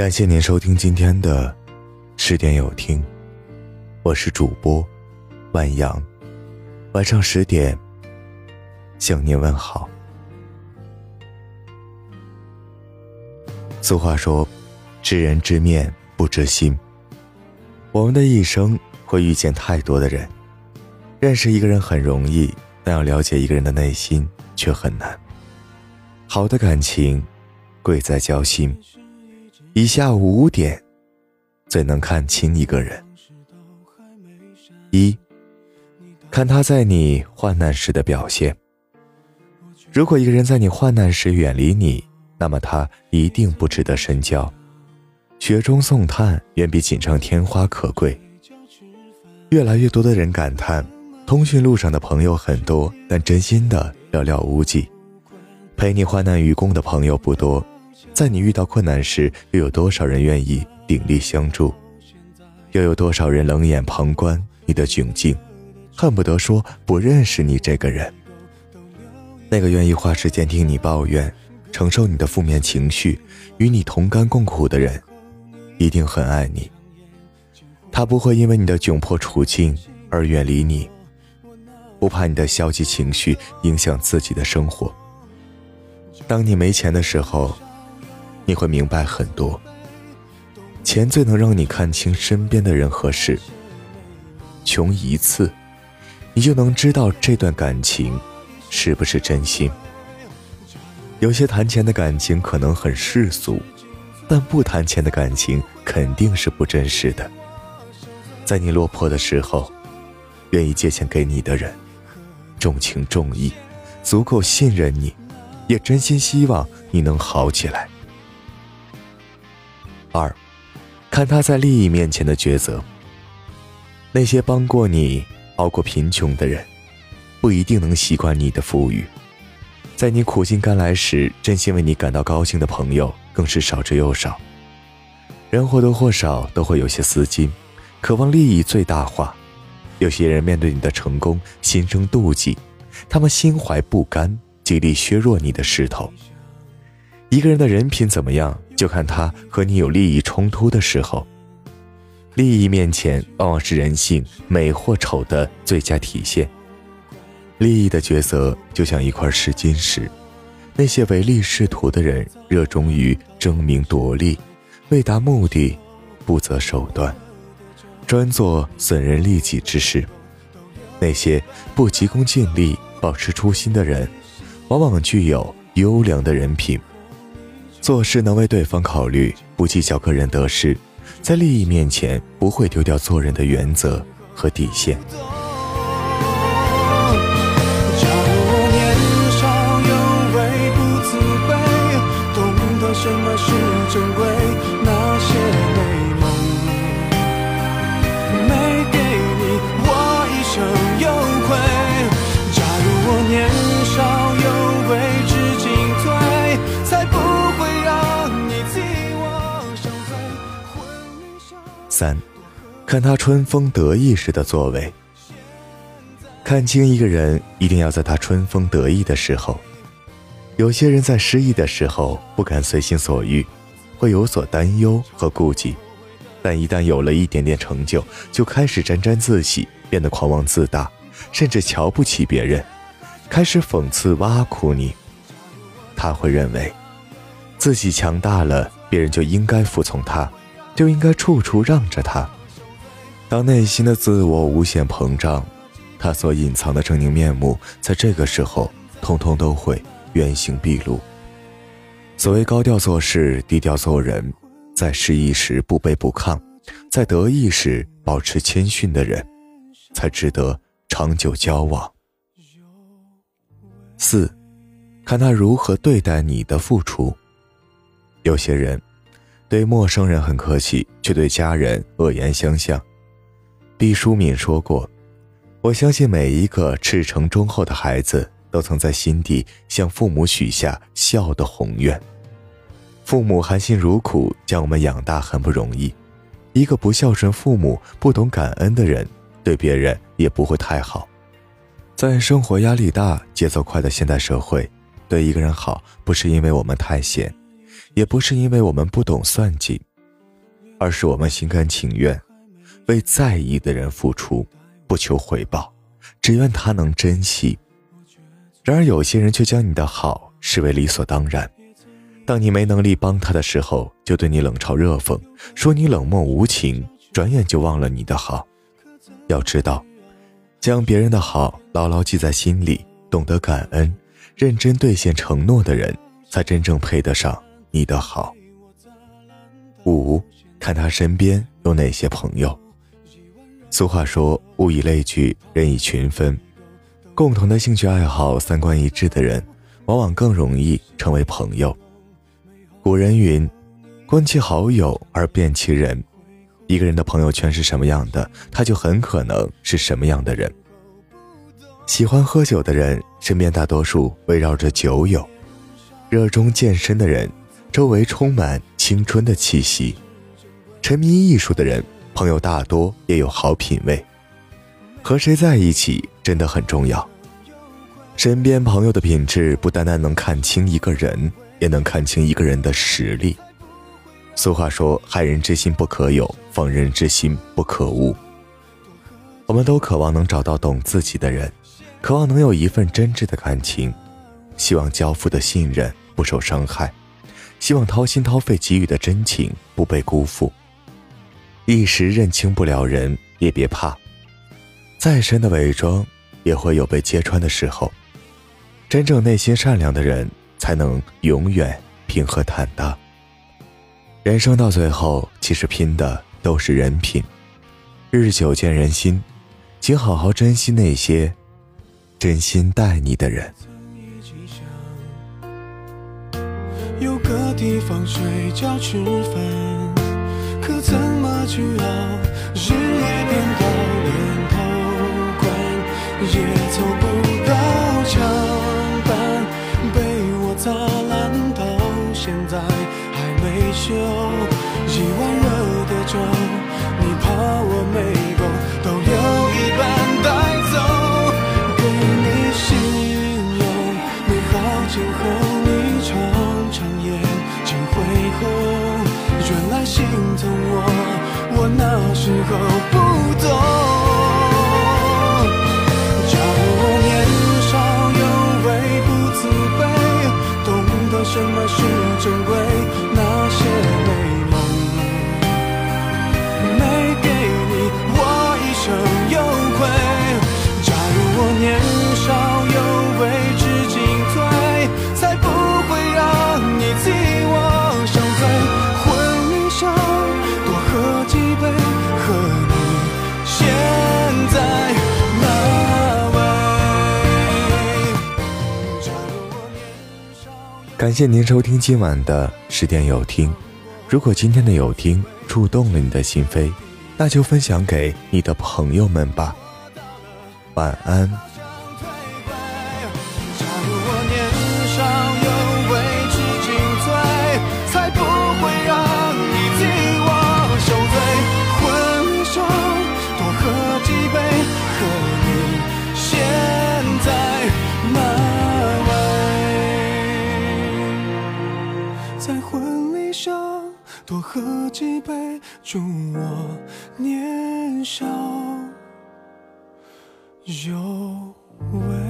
感谢您收听今天的十点有听，我是主播万阳，晚上十点向您问好。俗话说，知人知面不知心。我们的一生会遇见太多的人，认识一个人很容易，但要了解一个人的内心却很难。好的感情，贵在交心。以下五点，最能看清一个人：一，看他在你患难时的表现。如果一个人在你患难时远离你，那么他一定不值得深交。雪中送炭远比锦上添花可贵。越来越多的人感叹，通讯录上的朋友很多，但真心的寥寥无几。陪你患难与共的朋友不多，在你遇到困难时，又有多少人愿意鼎力相助？又有多少人冷眼旁观你的窘境，恨不得说不认识你这个人？那个愿意花时间听你抱怨，承受你的负面情绪，与你同甘共苦的人。一定很爱你，他不会因为你的窘迫处境而远离你，不怕你的消极情绪影响自己的生活。当你没钱的时候，你会明白很多。钱最能让你看清身边的人和事。穷一次，你就能知道这段感情是不是真心。有些谈钱的感情可能很世俗。但不谈钱的感情肯定是不真实的。在你落魄的时候，愿意借钱给你的人，重情重义，足够信任你，也真心希望你能好起来。二，看他在利益面前的抉择。那些帮过你、熬过贫穷的人，不一定能习惯你的富裕。在你苦尽甘来时，真心为你感到高兴的朋友。更是少之又少。人或多或少都会有些私心，渴望利益最大化。有些人面对你的成功心生妒忌，他们心怀不甘，极力削弱你的势头。一个人的人品怎么样，就看他和你有利益冲突的时候。利益面前，往往是人性美或丑的最佳体现。利益的角色就像一块试金石。那些唯利是图的人，热衷于争名夺利，为达目的不择手段，专做损人利己之事。那些不急功近利、保持初心的人，往往具有优良的人品，做事能为对方考虑，不计较个人得失，在利益面前不会丢掉做人的原则和底线。三，看他春风得意时的作为。看清一个人，一定要在他春风得意的时候。有些人在失意的时候不敢随心所欲，会有所担忧和顾忌；但一旦有了一点点成就，就开始沾沾自喜，变得狂妄自大，甚至瞧不起别人，开始讽刺挖苦你。他会认为，自己强大了，别人就应该服从他。就应该处处让着他。当内心的自我无限膨胀，他所隐藏的狰狞面目，在这个时候，通通都会原形毕露。所谓高调做事，低调做人，在失意时不卑不亢，在得意时保持谦逊的人，才值得长久交往。四，看他如何对待你的付出。有些人。对陌生人很客气，却对家人恶言相向。毕淑敏说过：“我相信每一个赤诚忠厚的孩子，都曾在心底向父母许下孝的宏愿。父母含辛茹苦将我们养大，很不容易。一个不孝顺父母、不懂感恩的人，对别人也不会太好。在生活压力大、节奏快的现代社会，对一个人好，不是因为我们太闲。”也不是因为我们不懂算计，而是我们心甘情愿为在意的人付出，不求回报，只愿他能珍惜。然而有些人却将你的好视为理所当然，当你没能力帮他的时候，就对你冷嘲热讽，说你冷漠无情，转眼就忘了你的好。要知道，将别人的好牢牢记在心里，懂得感恩，认真兑现承诺的人，才真正配得上你的好。五，看他身边有哪些朋友。俗话说：“物以类聚，人以群分。”共同的兴趣爱好、三观一致的人，往往更容易成为朋友。古人云：“观其好友而辨其人。”一个人的朋友圈是什么样的，他就很可能是什么样的人。喜欢喝酒的人，身边大多数围绕着酒友；热衷健身的人，周围充满青春的气息；沉迷艺术的人，朋友大多也有好品味。和谁在一起真的很重要。身边朋友的品质，不单单能看清一个人，也能看清一个人的实力。俗话说：“害人之心不可有，防人之心不可无。”我们都渴望能找到懂自己的人，渴望能有一份真挚的感情，希望交付的信任不受伤害，希望掏心掏肺给予的真情不被辜负。一时认清不了人，也别怕。再深的伪装，也会有被揭穿的时候。真正内心善良的人，才能永远平和坦荡。人生到最后，其实拼的都是人品。日久见人心，请好好珍惜那些真心待你的人。方睡觉吃饭，可怎么去熬？日夜颠倒。连头也凑不到墙板，被我砸烂到现在还没修。一碗热的粥，你怕我没够，都留一半带走。给你形容美好今后，你常原来心疼我我那时候不懂。假如我年少有为不自卑懂得什么是珍贵感谢您收听今晚的十点有听。如果今天的有听触动了你的心扉，那就分享给你的朋友们吧。晚安。有为。